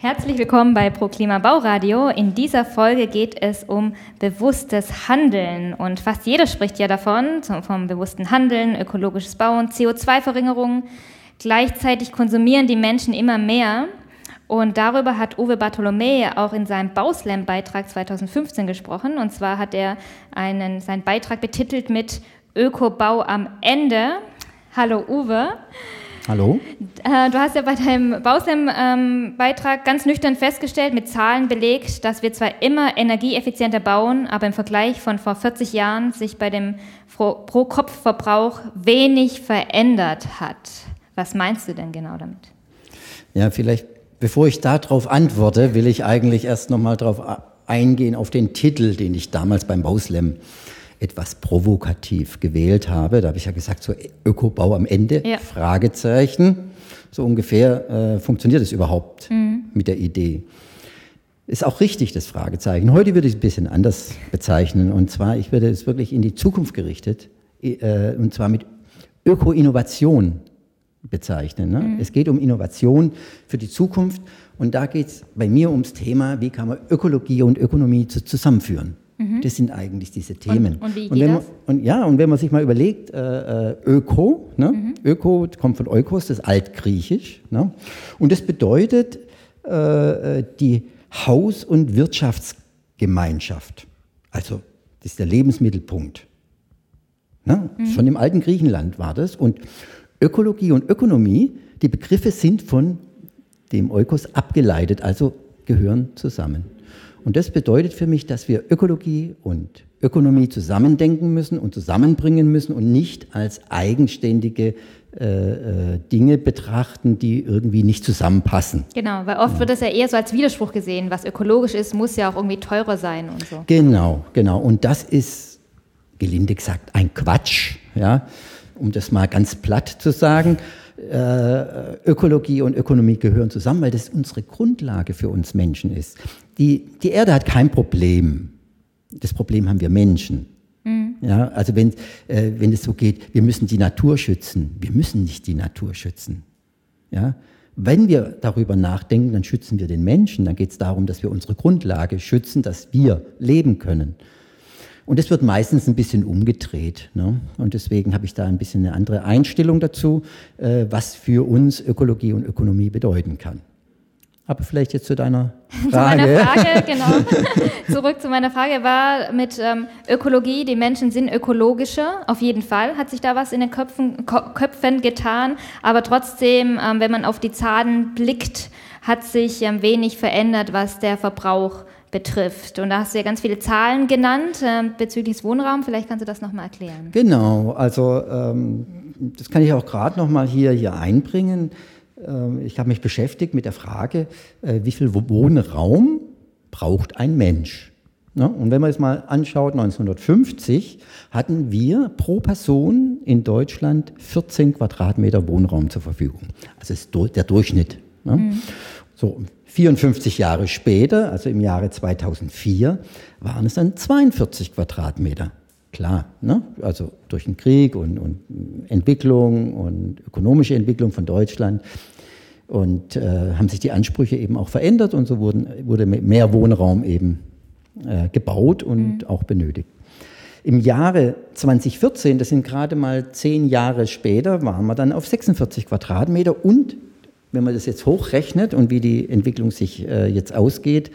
Herzlich willkommen bei Pro Klima Bauradio. In dieser Folge geht es um bewusstes Handeln und fast jeder spricht ja davon, vom bewussten Handeln, ökologisches Bauen, CO2-Verringerung. Gleichzeitig konsumieren die Menschen immer mehr und darüber hat Uwe Bartholomä auch in seinem Bauslam-Beitrag 2015 gesprochen. Und zwar hat er einen, seinen Beitrag betitelt mit Ökobau am Ende. Hallo Uwe. Hallo. Äh, du hast ja bei deinem Bauslam-Beitrag ganz nüchtern festgestellt, mit Zahlen belegt, dass wir zwar immer energieeffizienter bauen, aber im Vergleich von vor 40 Jahren sich bei dem Pro-Kopf-Verbrauch wenig verändert hat. Was meinst du denn genau damit? Ja, vielleicht, bevor ich darauf antworte, will ich eigentlich erst nochmal darauf eingehen, auf den Titel, den ich damals beim Bauslam etwas provokativ gewählt habe. Da habe ich ja gesagt, so Ökobau am Ende, ja. Fragezeichen. So ungefähr äh, funktioniert es überhaupt mhm. mit der Idee. Ist auch richtig, das Fragezeichen. Heute würde ich es ein bisschen anders bezeichnen. Und zwar, ich würde es wirklich in die Zukunft gerichtet, äh, und zwar mit Öko-Innovation bezeichnen. Ne? Mhm. Es geht um Innovation für die Zukunft. Und da geht es bei mir ums Thema, wie kann man Ökologie und Ökonomie zusammenführen. Mhm. Das sind eigentlich diese Themen. Und, und wie geht und das? Man, und ja, und wenn man sich mal überlegt, äh, äh, Öko, ne? Mhm. Öko kommt von Oikos, das ist altgriechisch. Ne? Und das bedeutet äh, äh, die Haus- und Wirtschaftsgemeinschaft. Also das ist der Lebensmittelpunkt. Ne? Mhm. Schon im alten Griechenland war das. Und Ökologie und Ökonomie, die Begriffe sind von dem Oikos abgeleitet, also gehören zusammen. Und das bedeutet für mich, dass wir Ökologie und Ökonomie zusammendenken müssen und zusammenbringen müssen und nicht als eigenständige äh, äh, Dinge betrachten, die irgendwie nicht zusammenpassen. Genau, weil oft ja. wird das ja eher so als Widerspruch gesehen. Was ökologisch ist, muss ja auch irgendwie teurer sein und so. Genau, genau. Und das ist, gelinde gesagt, ein Quatsch, ja, um das mal ganz platt zu sagen. Äh, Ökologie und Ökonomie gehören zusammen, weil das unsere Grundlage für uns Menschen ist. Die, die Erde hat kein Problem. Das Problem haben wir Menschen. Mhm. Ja, also wenn, äh, wenn es so geht, wir müssen die Natur schützen. Wir müssen nicht die Natur schützen. Ja, wenn wir darüber nachdenken, dann schützen wir den Menschen. Dann geht es darum, dass wir unsere Grundlage schützen, dass wir leben können. Und es wird meistens ein bisschen umgedreht. Ne? Und deswegen habe ich da ein bisschen eine andere Einstellung dazu, äh, was für uns Ökologie und Ökonomie bedeuten kann. Aber vielleicht jetzt zu deiner Frage. zu meiner Frage, genau. Zurück zu meiner Frage war mit ähm, Ökologie, die Menschen sind ökologischer, auf jeden Fall hat sich da was in den Köpfen, Köpfen getan, aber trotzdem, ähm, wenn man auf die Zahlen blickt, hat sich ähm, wenig verändert, was der Verbrauch betrifft. Und da hast du ja ganz viele Zahlen genannt äh, bezüglich des Wohnraums. Vielleicht kannst du das nochmal erklären. Genau, also ähm, das kann ich auch gerade nochmal hier, hier einbringen. Ähm, ich habe mich beschäftigt mit der Frage, äh, wie viel Wohnraum braucht ein Mensch? Ne? Und wenn man es mal anschaut, 1950 hatten wir pro Person in Deutschland 14 Quadratmeter Wohnraum zur Verfügung. Also ist der Durchschnitt. Ne? Mhm. So, 54 Jahre später, also im Jahre 2004, waren es dann 42 Quadratmeter. Klar, ne? also durch den Krieg und, und, Entwicklung und ökonomische Entwicklung von Deutschland. Und äh, haben sich die Ansprüche eben auch verändert und so wurden, wurde mehr Wohnraum eben äh, gebaut und mhm. auch benötigt. Im Jahre 2014, das sind gerade mal zehn Jahre später, waren wir dann auf 46 Quadratmeter und wenn man das jetzt hochrechnet und wie die Entwicklung sich äh, jetzt ausgeht,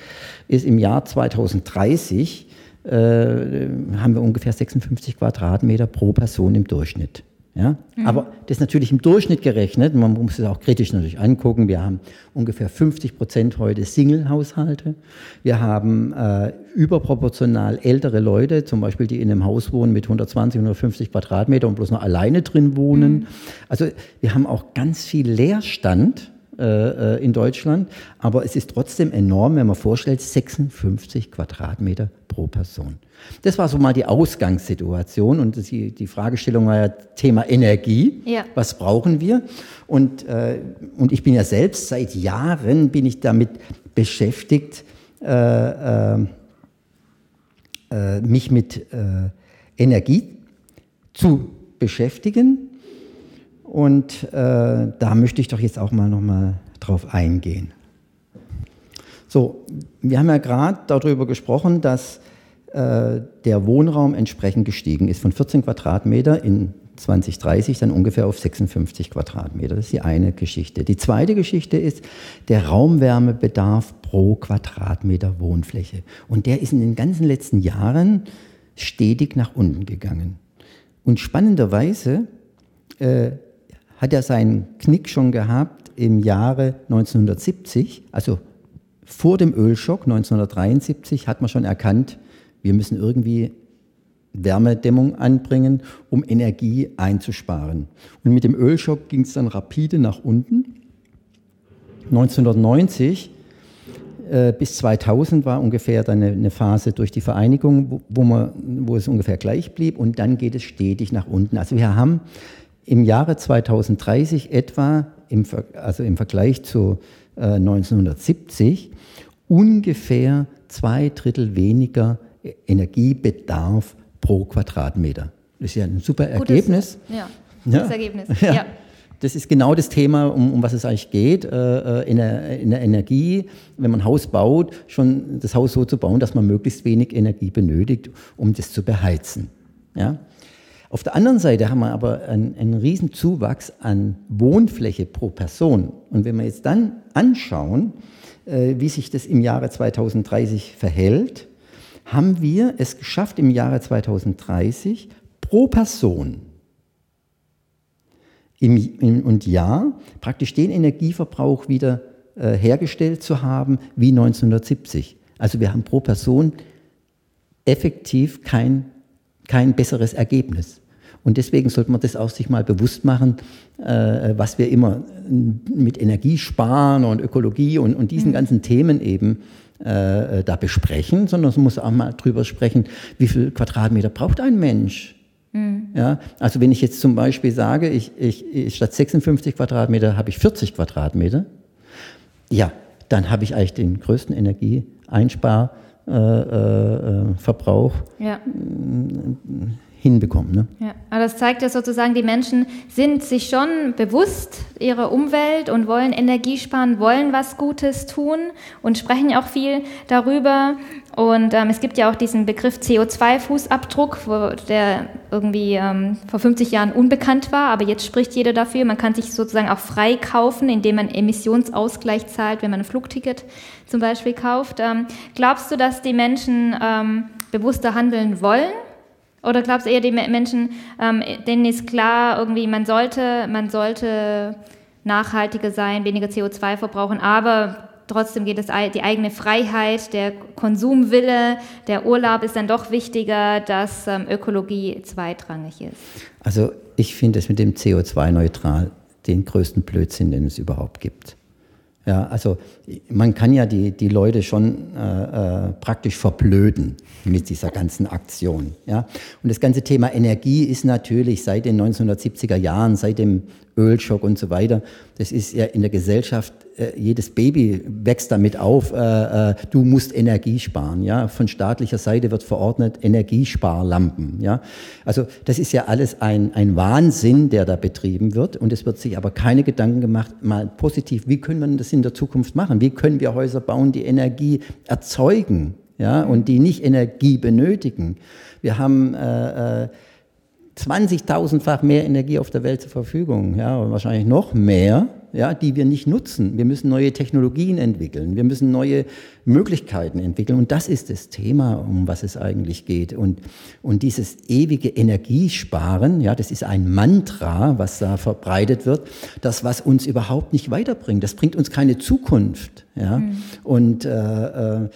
ist im Jahr 2030 äh, haben wir ungefähr 56 Quadratmeter pro Person im Durchschnitt. Ja? Mhm. Aber das ist natürlich im Durchschnitt gerechnet. Man muss es auch kritisch natürlich angucken. Wir haben ungefähr 50 Prozent heute Single-Haushalte. Wir haben äh, überproportional ältere Leute, zum Beispiel, die in einem Haus wohnen mit 120, 150 Quadratmeter und bloß noch alleine drin wohnen. Mhm. Also wir haben auch ganz viel Leerstand äh, äh, in Deutschland, aber es ist trotzdem enorm, wenn man vorstellt, 56 Quadratmeter pro Person. Das war so mal die Ausgangssituation und die, die Fragestellung war ja Thema Energie. Ja. Was brauchen wir? Und, äh, und ich bin ja selbst seit Jahren bin ich damit beschäftigt, äh, äh, äh mich mit Energie zu beschäftigen und äh, da möchte ich doch jetzt auch mal noch mal drauf eingehen. So, wir haben ja gerade darüber gesprochen, dass äh, der Wohnraum entsprechend gestiegen ist von 14 Quadratmeter in 2030 dann ungefähr auf 56 Quadratmeter. Das ist die eine Geschichte. Die zweite Geschichte ist der Raumwärmebedarf pro Quadratmeter Wohnfläche. Und der ist in den ganzen letzten Jahren stetig nach unten gegangen. Und spannenderweise äh, hat er seinen Knick schon gehabt im Jahre 1970, also vor dem Ölschock 1973 hat man schon erkannt, wir müssen irgendwie Wärmedämmung anbringen, um Energie einzusparen. Und mit dem Ölschock ging es dann rapide nach unten. 1990 äh, bis 2000 war ungefähr dann eine, Phase durch die Vereinigung, wo, man, wo es ungefähr gleich blieb und dann geht es stetig nach unten. Also wir haben im Jahre 2030 etwa, im, also im Vergleich zu äh, 1970, ungefähr zwei Drittel weniger Energiebedarf pro Quadratmeter. Das ist ja ein super Gutes, Ergebnis. Ja, gutes ja. Ergebnis. Ja. ja. Das ist genau das Thema, um, um was es eigentlich geht, äh, äh, in, der, in der Energie, wenn man ein Haus baut, schon das Haus so zu bauen, dass man möglichst wenig Energie benötigt, um das zu beheizen. Ja? Auf der anderen Seite haben wir aber einen, einen riesen Zuwachs an Wohnfläche pro Person. Und wenn wir jetzt dann anschauen, äh, wie sich das im Jahre 2030 verhält, haben wir es geschafft, im Jahre 2030 pro Person im, im, und Jahr praktisch den Energieverbrauch wieder äh, hergestellt zu haben wie 1970. Also wir haben pro Person effektiv kein, kein besseres Ergebnis. Und deswegen sollte man das auch sich mal bewusst machen, äh, was wir immer mit Energiesparen und Ökologie und, und diesen mhm. ganzen Themen eben äh, da besprechen, sondern es muss auch mal drüber sprechen, wie viel Quadratmeter braucht ein Mensch. Mhm. Ja, also wenn ich jetzt zum Beispiel sage, ich, ich, ich statt 56 Quadratmeter habe ich 40 Quadratmeter, ja, dann habe ich eigentlich den größten Energieeinsparverbrauch äh, äh, ja hinbekommen. Ne? Ja, aber das zeigt ja sozusagen, die Menschen sind sich schon bewusst ihrer Umwelt und wollen Energie sparen, wollen was Gutes tun und sprechen auch viel darüber. Und ähm, es gibt ja auch diesen Begriff CO2-Fußabdruck, der irgendwie ähm, vor 50 Jahren unbekannt war, aber jetzt spricht jeder dafür. Man kann sich sozusagen auch frei kaufen, indem man Emissionsausgleich zahlt, wenn man ein Flugticket zum Beispiel kauft. Ähm, glaubst du, dass die Menschen ähm, bewusster handeln wollen? Oder glaubst du eher, die Menschen, ähm, denen ist klar, irgendwie, man sollte, man sollte nachhaltiger sein, weniger CO2 verbrauchen, aber trotzdem geht es die eigene Freiheit, der Konsumwille, der Urlaub ist dann doch wichtiger, dass ähm, Ökologie zweitrangig ist. Also ich finde es mit dem CO2-neutral den größten Blödsinn, den es überhaupt gibt. Ja, also man kann ja die, die Leute schon äh, äh, praktisch verblöden mit dieser ganzen Aktion. Ja? Und das ganze Thema Energie ist natürlich seit den 1970er Jahren, seit dem Ölschock und so weiter, das ist ja in der Gesellschaft, äh, jedes Baby wächst damit auf, äh, äh, du musst Energie sparen. Ja? Von staatlicher Seite wird verordnet Energiesparlampen. Ja? Also das ist ja alles ein, ein Wahnsinn, der da betrieben wird. Und es wird sich aber keine Gedanken gemacht, mal positiv, wie können wir das in der Zukunft machen? Wie können wir Häuser bauen, die Energie erzeugen? Ja, und die nicht Energie benötigen. Wir haben äh, äh, 20.000-fach mehr Energie auf der Welt zur Verfügung, ja, und wahrscheinlich noch mehr, ja, die wir nicht nutzen. Wir müssen neue Technologien entwickeln, wir müssen neue Möglichkeiten entwickeln und das ist das Thema, um was es eigentlich geht. Und, und dieses ewige Energiesparen, ja, das ist ein Mantra, was da verbreitet wird, das, was uns überhaupt nicht weiterbringt. Das bringt uns keine Zukunft, ja. Mhm. Und äh, äh,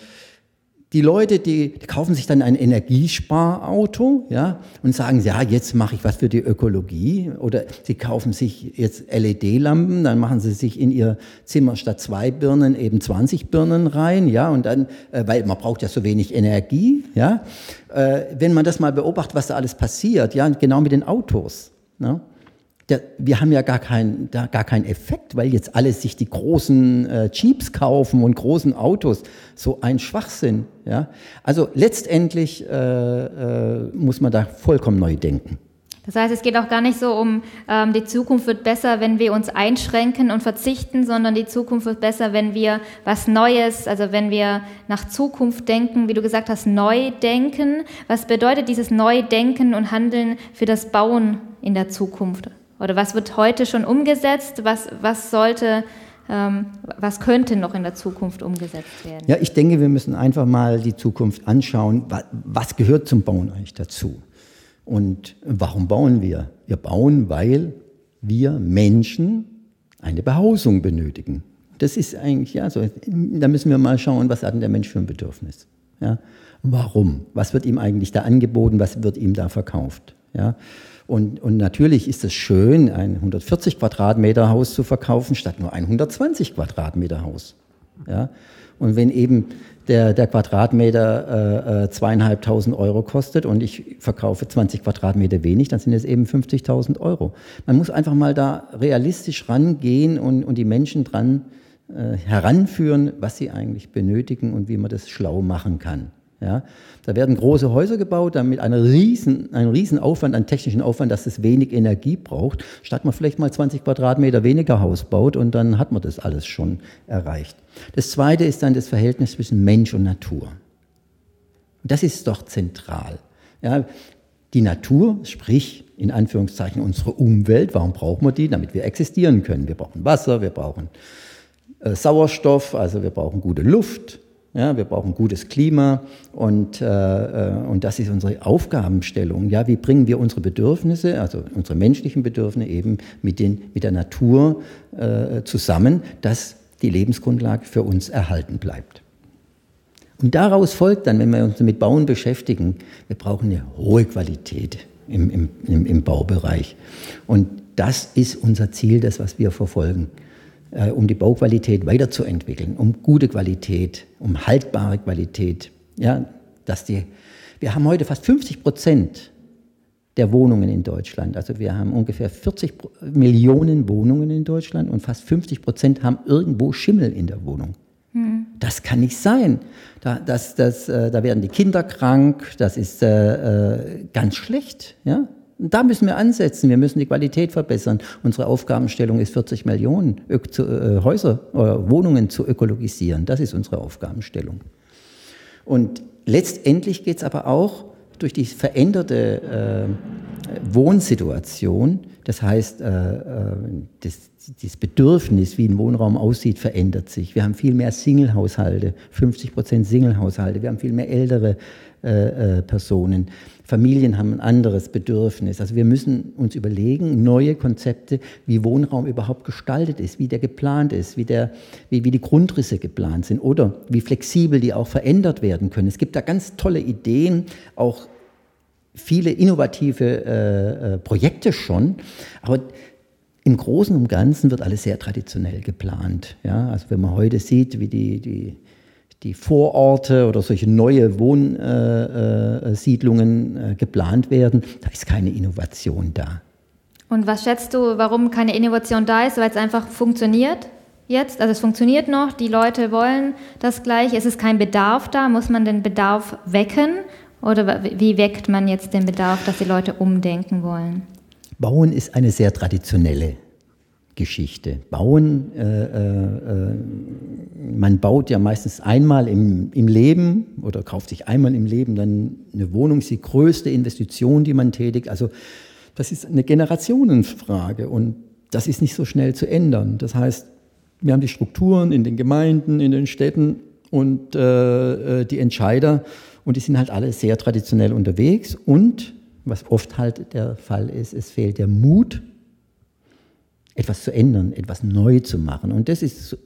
die Leute, die, die, kaufen sich dann ein Energiesparauto, ja, und sagen, ja, jetzt mache ich was für die Ökologie. Oder sie kaufen sich jetzt LED-Lampen, dann machen sie sich in ihr Zimmer statt zwei Birnen eben 20 Birnen rein, ja, und dann, äh, weil man braucht ja so wenig Energie, ja. Äh, wenn man das mal beobachtet, was da alles passiert, ja, genau mit den Autos, ne? Der, wir haben ja gar, keinen gar keinen Effekt, weil jetzt alle sich die großen äh, Jeeps kaufen und großen Autos. So ein Schwachsinn. Ja? Also letztendlich äh, äh, muss man da vollkommen neu denken. Das heißt, es geht auch gar nicht so um, ähm, die Zukunft wird besser, wenn wir uns einschränken und verzichten, sondern die Zukunft wird besser, wenn wir was Neues, also wenn wir nach Zukunft denken, wie du gesagt hast, neu denken. Was bedeutet dieses Neudenken und Handeln für das Bauen in der Zukunft? Oder was wird heute schon umgesetzt? Was, was sollte, ähm, was könnte noch in der Zukunft umgesetzt werden? Ja, ich denke, wir müssen einfach mal die Zukunft anschauen. Was, gehört zum Bauen eigentlich dazu? Und warum bauen wir? Wir bauen, weil wir Menschen eine Behausung benötigen. Das ist eigentlich, ja, so, da müssen wir mal schauen, was hat denn der Mensch für ein Bedürfnis? Ja? Warum? Was wird ihm eigentlich da angeboten? Was wird ihm da verkauft? Ja? Und, und natürlich ist es schön, ein 140 Quadratmeter Haus zu verkaufen, statt nur ein 120 Quadratmeter Haus. Ja? Und wenn eben der, der Quadratmeter äh, zweieinhalbtausend Euro kostet und ich verkaufe 20 Quadratmeter wenig, dann sind es eben 50.000 Euro. Man muss einfach mal da realistisch rangehen und, und die Menschen dran äh, heranführen, was sie eigentlich benötigen und wie man das schlau machen kann. Ja, da werden große Häuser gebaut, damit einer riesen, ein riesen Aufwand, einen technischen Aufwand, dass es wenig Energie braucht, statt man vielleicht mal 20 Quadratmeter weniger Haus baut und dann hat man das alles schon erreicht. Das zweite ist dann das Verhältnis zwischen Mensch und Natur. Das ist doch zentral. Ja, die Natur, sprich in Anführungszeichen unsere Umwelt, warum brauchen wir die? Damit wir existieren können. Wir brauchen Wasser, wir brauchen äh, Sauerstoff, also wir brauchen gute Luft, ja, wir brauchen gutes Klima und, äh, äh, und das ist unsere Aufgabenstellung. Ja, wie bringen wir unsere Bedürfnisse, also unsere menschlichen Bedürfnisse eben mit, den, mit der Natur äh, zusammen, dass die Lebensgrundlage für uns erhalten bleibt. Und daraus folgt dann, wenn wir uns mit Bauen beschäftigen, wir brauchen eine hohe Qualität im, im, im, im Baubereich. Und das ist unser Ziel, das, was wir verfolgen äh, um die Bauqualität weiterzuentwickeln, um gute Qualität, um haltbare Qualität. Ja, dass die, wir haben heute fast 50 Prozent der Wohnungen in Deutschland. Also wir haben ungefähr 40 Millionen Wohnungen in Deutschland und fast 50 Prozent haben irgendwo Schimmel in der Wohnung. Hm. Das kann nicht sein. Da, das, das, äh, da werden die Kinder krank, das ist äh, äh ganz schlecht. Ja? Da müssen wir ansetzen. Wir müssen die Qualität verbessern. Unsere Aufgabenstellung ist 40 Millionen äh, Häuser oder äh, Wohnungen zu ökologisieren. Das ist unsere Aufgabenstellung. Und letztendlich geht es aber auch durch die veränderte äh, Wohnsituation, das heißt, äh, äh, das, das Bedürfnis, wie ein Wohnraum aussieht, verändert sich. Wir haben viel mehr Single-Haushalte, 50 Prozent Single-Haushalte. Wir haben viel mehr ältere äh, äh, Personen. Familien haben ein anderes Bedürfnis. Also wir müssen uns überlegen, neue Konzepte, wie Wohnraum überhaupt gestaltet ist, wie der geplant ist, wie, der, wie, wie die Grundrisse geplant sind oder wie flexibel die auch verändert werden können. Es gibt da ganz tolle Ideen, auch viele innovative äh, äh, Projekte schon, aber im Großen und Ganzen wird alles sehr traditionell geplant. Ja? Also wenn man heute sieht, wie die, die die Vororte oder solche neue Wohnsiedlungen äh, äh, geplant werden, da ist keine Innovation da. Und was schätzt du, warum keine Innovation da ist? Weil es einfach funktioniert jetzt? Also es funktioniert noch, die Leute wollen das gleich. Es ist kein Bedarf da. Muss man den Bedarf wecken? Oder wie weckt man jetzt den Bedarf, dass die Leute umdenken wollen? Bauen ist eine sehr traditionelle Geschichte. Bauen, äh, äh, man baut ja meistens einmal im, im Leben oder kauft sich einmal im Leben dann eine Wohnung, ist die größte Investition, die man tätigt. Also das ist eine Generationenfrage und das ist nicht so schnell zu ändern. Das heißt, wir haben die Strukturen in den Gemeinden, in den Städten und äh, äh die Entscheider und die sind halt alle sehr traditionell unterwegs und was oft halt der Fall ist, es fehlt der Mut, etwas zu ändern, etwas neu zu machen. Und das ist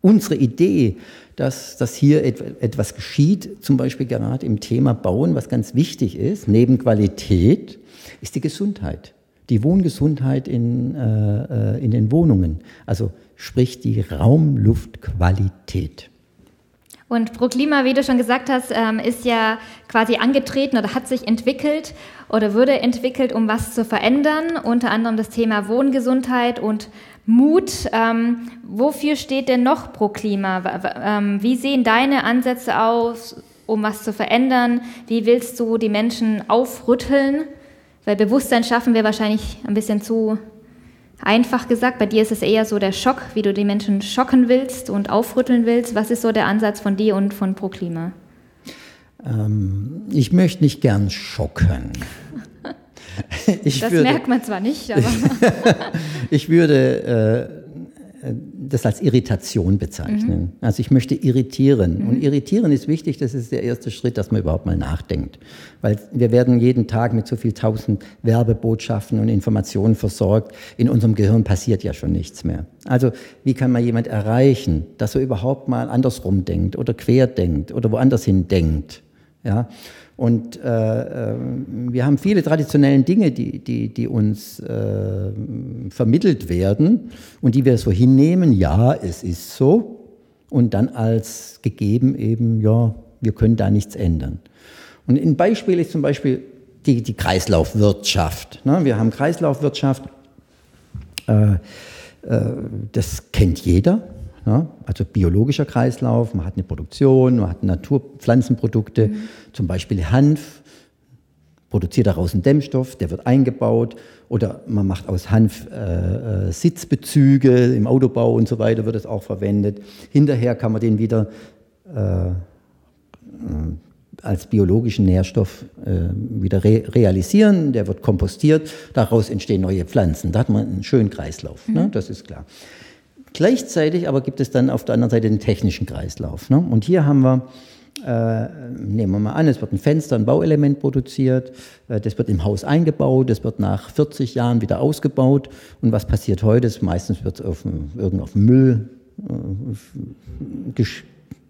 unsere Idee, dass, dass hier etwas geschieht, zum Beispiel gerade im Thema Bauen, was ganz wichtig ist, neben Qualität, ist die Gesundheit. Die Wohngesundheit in, äh, äh in den Wohnungen, also sprich die Raumluftqualität. Und ProKlima, wie du schon gesagt hast, ähm, ist ja quasi angetreten oder hat sich entwickelt oder wurde entwickelt, um was zu verändern. Unter anderem das Thema Wohngesundheit und Mut. Ähm, wofür steht denn noch ProKlima? Ähm, wie sehen deine Ansätze aus, um was zu verändern? Wie willst du die Menschen aufrütteln? Weil Bewusstsein schaffen wir wahrscheinlich ein bisschen zu einfach gesagt. Bei dir ist es eher so der Schock, wie du die Menschen schocken willst und aufrütteln willst. Was ist so der Ansatz von dir und von ProKlima? Ähm, ich möchte nicht gern schocken. Ich das würde, merkt man zwar nicht, aber. ich würde äh, das als Irritation bezeichnen. Mhm. Also ich möchte irritieren. Mhm. Und irritieren ist wichtig, das ist der erste Schritt, dass man überhaupt mal nachdenkt. Weil wir werden jeden Tag mit so viel tausend Werbebotschaften und Informationen versorgt. In unserem Gehirn passiert ja schon nichts mehr. Also wie kann man jemand erreichen, dass er überhaupt mal andersrum denkt oder quer denkt oder woanders hin denkt? Ja, und äh, äh, wir haben viele traditionellen Dinge, die, die, die uns äh, vermittelt werden und die wir so hinnehmen, ja, es ist so, und dann als gegeben eben, ja, wir können da nichts ändern. Und ein Beispiel ist zum Beispiel die, die Kreislaufwirtschaft. Ne? Wir haben Kreislaufwirtschaft, äh, äh das kennt jeder. Ja, also biologischer Kreislauf, man hat eine Produktion, man hat Naturpflanzenprodukte, mhm. zum Beispiel Hanf, produziert daraus einen Dämmstoff, der wird eingebaut oder man macht aus Hanf äh, äh, Sitzbezüge im Autobau und so weiter wird es auch verwendet. Hinterher kann man den wieder äh, als biologischen Nährstoff äh, wieder re realisieren, der wird kompostiert, daraus entstehen neue Pflanzen. Da hat man einen schönen Kreislauf, ne? mhm. ne? das ist klar. Gleichzeitig aber gibt es dann auf der anderen Seite den technischen Kreislauf. Ne? Und hier haben wir, äh, nehmen wir mal an, es wird ein Fenster, ein Bauelement produziert, äh, das wird im Haus eingebaut, das wird nach 40 Jahren wieder ausgebaut. Und was passiert heute? Meistens wird es auf, auf Müll äh,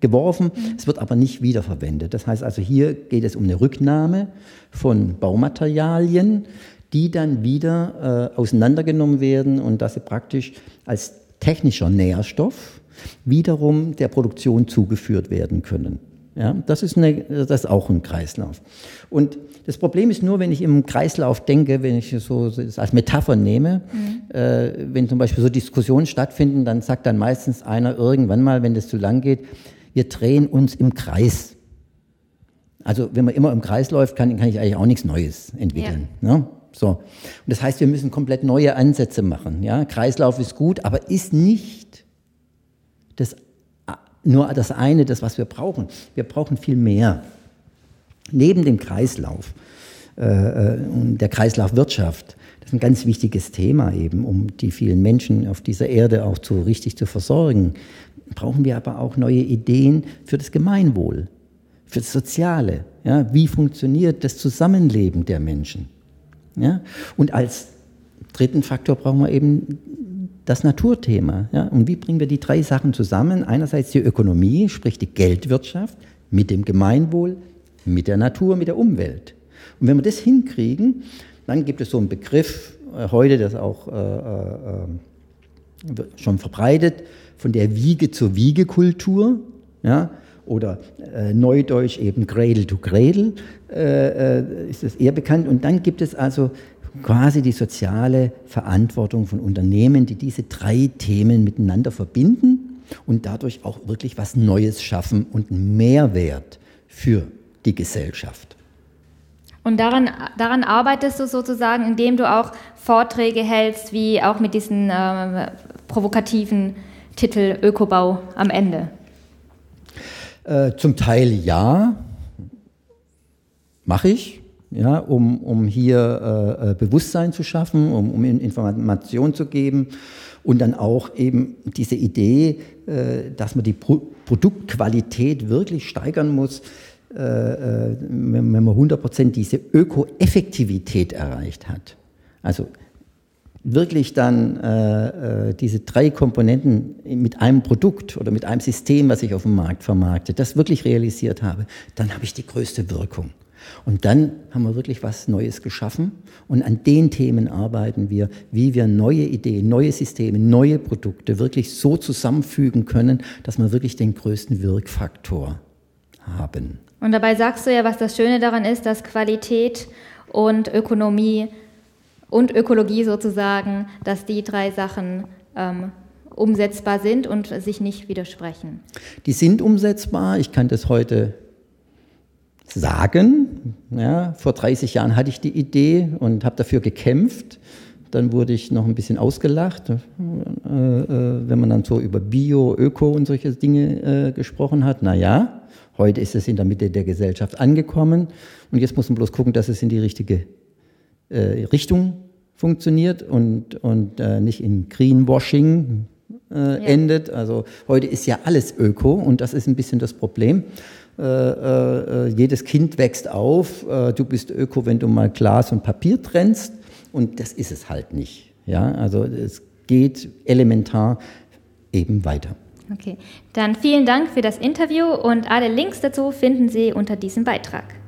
geworfen, es wird aber nicht wiederverwendet. Das heißt also, hier geht es um eine Rücknahme von Baumaterialien, die dann wieder äh, auseinandergenommen werden und dass sie praktisch als technischer Nährstoff wiederum der Produktion zugeführt werden können. Ja, das, ist eine, das ist auch ein Kreislauf. Und das Problem ist nur, wenn ich im Kreislauf denke, wenn ich so als Metapher nehme, mhm. äh, wenn zum Beispiel so Diskussionen stattfinden, dann sagt dann meistens einer irgendwann mal, wenn das zu lang geht, wir drehen uns im Kreis. Also wenn man immer im Kreis läuft, kann, kann ich eigentlich auch nichts Neues entwickeln. Ja. Ne? So. Und das heißt, wir müssen komplett neue Ansätze machen. Ja? Kreislauf ist gut, aber ist nicht das, nur das eine, das, was wir brauchen. Wir brauchen viel mehr. Neben dem Kreislauf äh, äh, und der Kreislaufwirtschaft, das ist ein ganz wichtiges Thema eben, um die vielen Menschen auf dieser Erde auch zu, richtig zu versorgen, brauchen wir aber auch neue Ideen für das Gemeinwohl, für das Soziale. Ja? Wie funktioniert das Zusammenleben der Menschen? Ja? Und als dritten Faktor brauchen wir eben das Naturthema. Ja? Und wie bringen wir die drei Sachen zusammen? Einerseits die Ökonomie, sprich die Geldwirtschaft, mit dem Gemeinwohl, mit der Natur, mit der Umwelt. Und wenn wir das hinkriegen, dann gibt es so einen Begriff äh, heute, das auch äh, äh, schon verbreitet, von der Wiege zur Wiegekultur. Ja? Oder äh, Neudeutsch eben Cradle to Cradle, äh, äh, ist das eher bekannt. Und dann gibt es also quasi die soziale Verantwortung von Unternehmen, die diese drei Themen miteinander verbinden und dadurch auch wirklich was Neues schaffen und Mehrwert für die Gesellschaft. Und daran, daran arbeitest du sozusagen, indem du auch Vorträge hältst, wie auch mit diesem äh, provokativen Titel Ökobau am Ende. Äh, zum Teil ja, mache ich, ja, um, um hier äh, äh, Bewusstsein zu schaffen, um, um Informationen zu geben und dann auch eben diese Idee, äh, dass man die Pro Produktqualität wirklich steigern muss, äh wenn man 100% diese Ökoeffektivität erreicht hat. Also wirklich dann äh, äh, diese drei Komponenten mit einem Produkt oder mit einem System, was ich auf dem Markt vermarkte, das wirklich realisiert habe, dann habe ich die größte Wirkung. Und dann haben wir wirklich was Neues geschaffen und an den Themen arbeiten wir, wie wir neue Ideen, neue Systeme, neue Produkte wirklich so zusammenfügen können, dass wir wirklich den größten Wirkfaktor haben. Und dabei sagst du ja, was das Schöne daran ist, dass Qualität und Ökonomie und Ökologie sozusagen, dass die drei Sachen ähm, umsetzbar sind und sich nicht widersprechen. Die sind umsetzbar. Ich kann das heute sagen Ja, vor 30 Jahren hatte ich die Idee und habe dafür gekämpft. Dann wurde ich noch ein bisschen ausgelacht, äh, äh, wenn man dann so über Bio, Öko und solche Dinge äh, gesprochen hat. Naja, heute ist es in der Mitte der Gesellschaft angekommen und jetzt muss man bloß gucken, dass es in die richtige äh, Richtung funktioniert und, und äh, nicht in Greenwashing äh, ja. endet. Also heute ist ja alles Öko und das ist ein bisschen das Problem. Äh, äh, jedes Kind wächst auf, äh, du bist Öko, wenn du mal Glas und Papier trennst und das ist es halt nicht. Ja, also es geht elementar eben weiter. Okay, dann vielen Dank für das Interview und alle Links dazu finden Sie unter diesem Beitrag.